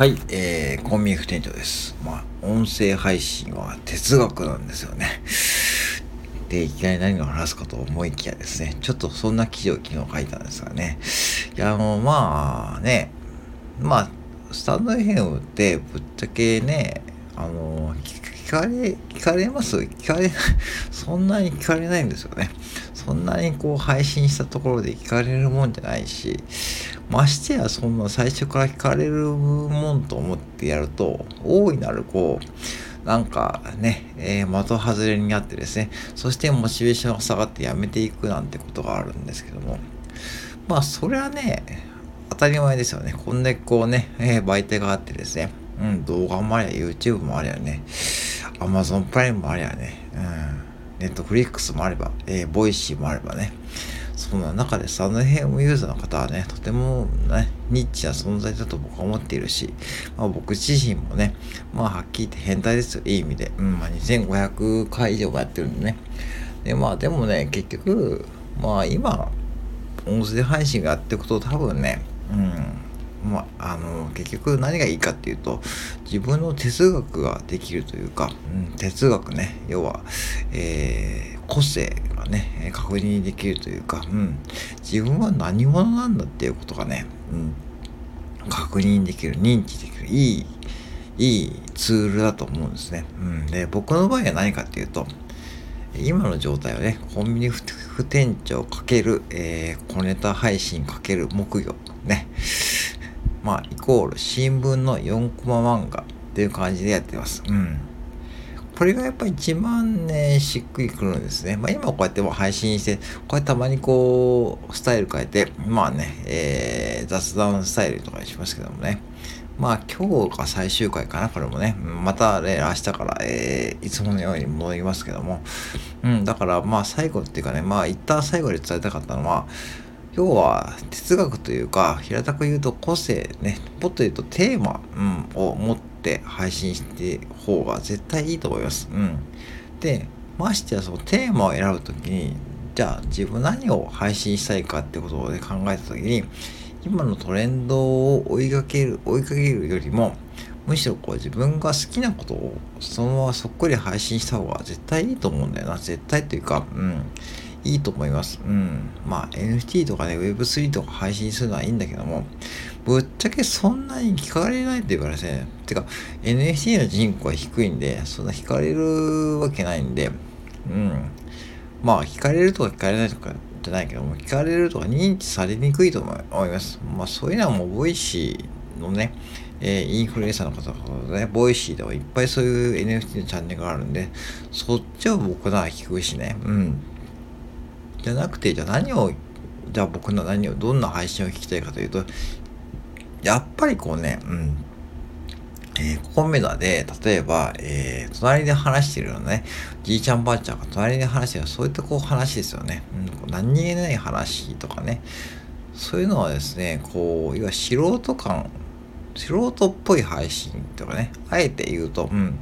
はい、えー、コンビニ副店長です。まあ、音声配信は哲学なんですよね。で、いきなり何を話すかと思いきやですね、ちょっとそんな記事を昨日書いたんですがね。いや、あの、まあね、まあ、スタンド FM ってぶっちゃけね、あの、聞かれ、聞かれます？聞かれ、そんなに聞かれないんですよね。そんなにこう配信したところで聞かれるもんじゃないし、ましてやそんな最初から聞かれるもんと思ってやると、大いなるこう、なんかね、えー、的外れになってですね、そしてモチベーションが下がってやめていくなんてことがあるんですけども、まあそれはね、当たり前ですよね。こんだけこうね、えー、媒体があってですね、うん、動画もありゃ、YouTube もありゃね、Amazon プライムもありゃね、うん、 Netflix もあれば、えー、 Voicy もあればね、そんな中でサンヘムユーザーの方はね、とてもね、ニッチな存在だと僕は思っているし、まあ、僕自身もね、まあはっきり言って変態ですよ、いい意味で。うん、まあ2500回以上もやってるんでね。で、まあでもね、結局、まあ今、音声配信がやっていくと多分ね、うん、まあ、あの、結局何がいいかっていうと、自分の哲学ができるというか、うん、哲学ね、要は、えー、個性がね、確認できるというか、うん、自分は何者なんだっていうことがね、うん、確認できる、認知できる、いい、いいツールだと思うんですね。うん、で、僕の場合は何かっていうと、今の状態はね、コンビニ副店長かける、えー、小ネタ配信かける木魚、ね。まあ、イコール新聞の4コマ漫画っていう感じでやってます。うん。これがやっぱり一番ね、しっくりくるんですね。まあ今こうやっても配信して、こうやってたまにこう、スタイル変えて、まあね、えー、雑談スタイルとかにしますけどもね。まあ今日が最終回かな、これもね。またね、明日から、えー、いつものように戻りますけども。うん、だからまあ最後っていうかね、まあ一旦最後に伝えたかったのは、要は哲学というか、平たく言うと個性ね、もっと言うとテーマ、うん、を持って配信して方が絶対いいと思います。うん。で、ましてやそのテーマを選ぶときに、じゃあ自分何を配信したいかってことを、ね、考えたときに、今のトレンドを追いかける、追いかけるよりも、むしろこう自分が好きなことをそのままそっくり配信した方が絶対いいと思うんだよな。絶対というか、うん。いいと思います。うん。まあ NFT とかね、Web3 とか配信するのはいいんだけども、ぶっちゃけそんなに聞かれないって言われてね、てか NFT の人口は低いんで、そんな聞かれるわけないんで、うん。まあ聞かれるとか聞かれないとかじゃないけども、聞かれるとか認知されにくいと思います。まあそういうのはもう Voicy のね、えー、インフルエンサーの方とかね、 Voicy ではいっぱいそういう NFT のチャンネルがあるんで、そっちは僕なら聞くしね、うん。じゃなくて、じゃあ何を、じゃあ僕の何を、どんな配信を聞きたいかというと、やっぱりこうね、うん。えー、コメダで、例えば、えー、隣で話してるようなね、じいちゃんばあちゃんが隣で話してるそういったこう話ですよね。うん、何気ない話とかね。そういうのはですね、こう、いわゆる素人感、素人っぽい配信とかね、あえて言うと、うん、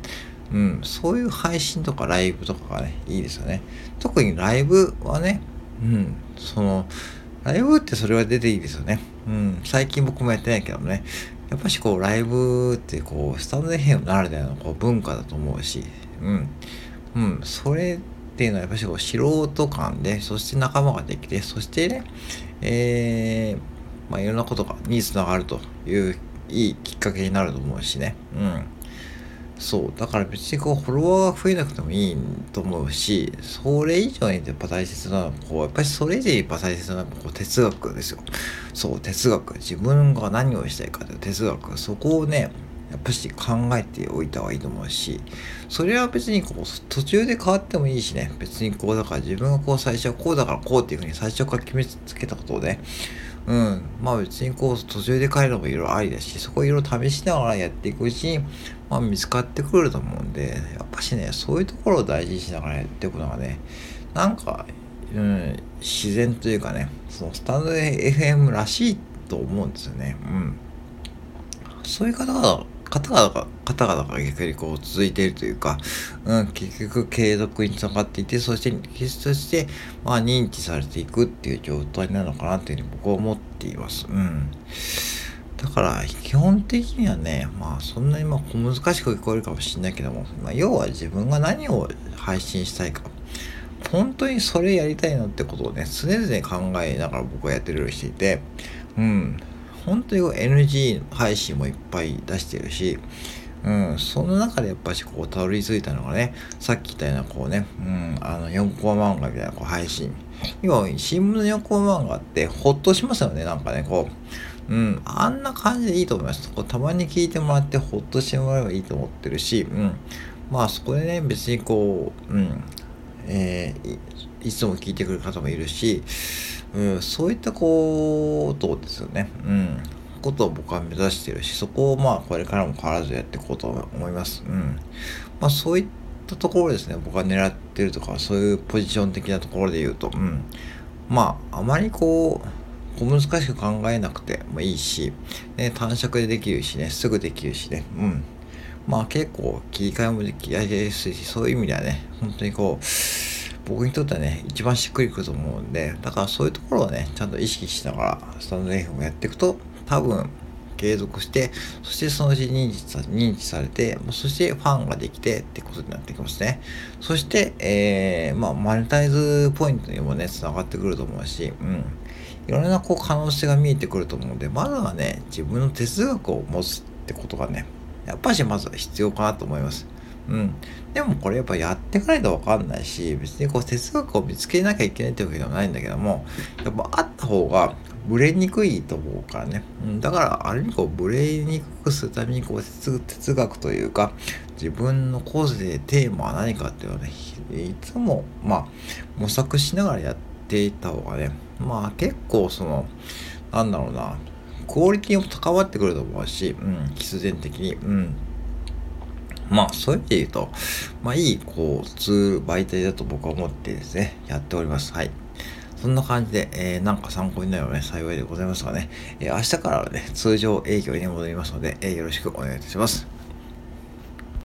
うん、そういう配信とかライブとかがね、いいですよね。特にライブはね、うん、その、ライブってそれは出ていいですよね。うん、最近僕もやってないけどもね、やっぱしこうライブってこう、スタンド FM ならではのこう文化だと思うし、うん、うん、それっていうのはやっぱしこう素人感で、そして仲間ができて、そしてね、えー、まあいろんなことがにつながるといういいきっかけになると思うしね、うん。そう。だから別にこう、フォロワーが増えなくてもいいと思うし、それ以上にやっぱ大切なのは、こう、やっぱりそれ以上にやっぱ大切なのは、こう、哲学ですよ。そう、哲学。自分が何をしたいかという哲学。そこをね、やっぱし考えておいた方がいいと思うし、それは別にこう、途中で変わってもいいしね、別にこう、だから自分がこう最初はこうだからこうっていうふうに最初から決めつけたことをね、うん。まあ別にこう途中で変えるのもいろいろありだし、そこいろいろ試しながらやっていくうちに、まあ見つかってくると思うんで、やっぱしね、そういうところを大事にしながらやっていくのがね、なんか、うん、自然というかね、そのスタンド FM らしいと思うんですよね。うん。そういう方が方々が、方々が逆にこう続いているというか、うん、結局継続につながっていて、そして、そして、まあ認知されていくっていう状態なのかなっていうふうに僕は思っています。うん。だから基本的にはねまあそんなにまあ難しく聞こえるかもしれないけども、まあ、要は自分が何を配信したいか本当にそれやりたいのってことをね常々考えながら僕はやってるようにしていてうん本当に NG 配信もいっぱい出してるしうん、その中でやっぱしこうたどり着いたのがねさっき言ったようなこうね、うん、あの4コマ漫画みたいなこう配信要は新聞の4コマ漫画ってほっとしますよねなんかねこううん、あんな感じでいいと思います。こうたまに聞いてもらってほっとしてもらえばいいと思ってるし、うん。まあそこでね、別にこう、うん、えー、いつも聞いてくる方もいるし、うん、そういったことですよね。うん。ことを僕は目指してるし、そこをまあこれからも変わらずやっていこうと思います。うん。まあそういったところですね、僕が狙ってるとか、そういうポジション的なところで言うと、うん。まあ、あまりこう、小難しく考えなくてもいいし、ね、短縮でできるしね、すぐできるしね、うん。まあ結構切り替えもできやすいし、そういう意味ではね、本当にこう、僕にとってはね、一番しっくりくると思うんで、だからそういうところをね、ちゃんと意識しながら、スタンド F もやっていくと、多分、継続して、そしてそのうち認知さ認知されて、そしてファンができてってことになってきますね。そして、えー、まあ、マネタイズポイントにもね、繋がってくると思うし、うん。いろんなこう可能性が見えてくると思うので、まずはね、自分の哲学を持つってことがね、やっぱしまずは必要かなと思います。うん。でもこれやっぱやってかないとわかんないし、別にこう哲学を見つけなきゃいけないってわけではないんだけども、やっぱあった方がブレにくいと思うからね。うん、だからある意味こうブレにくくするためにこう哲学というか、自分のコースでテーマは何かっていうのをね、いつもまあ模索しながらやっていった方がね、まあ結構その、なんだろうな、クオリティも高まってくると思うし、うん、必然的に。うん。まあ、そういう意味で言うと、まあ、いい、こう、ツール、媒体だと僕は思ってですね、やっております。はい。そんな感じで、えー、なんか参考になればね、幸いでございますがね、えー、明日からはね、通常営業に戻りますので、えー、よろしくお願いいたします。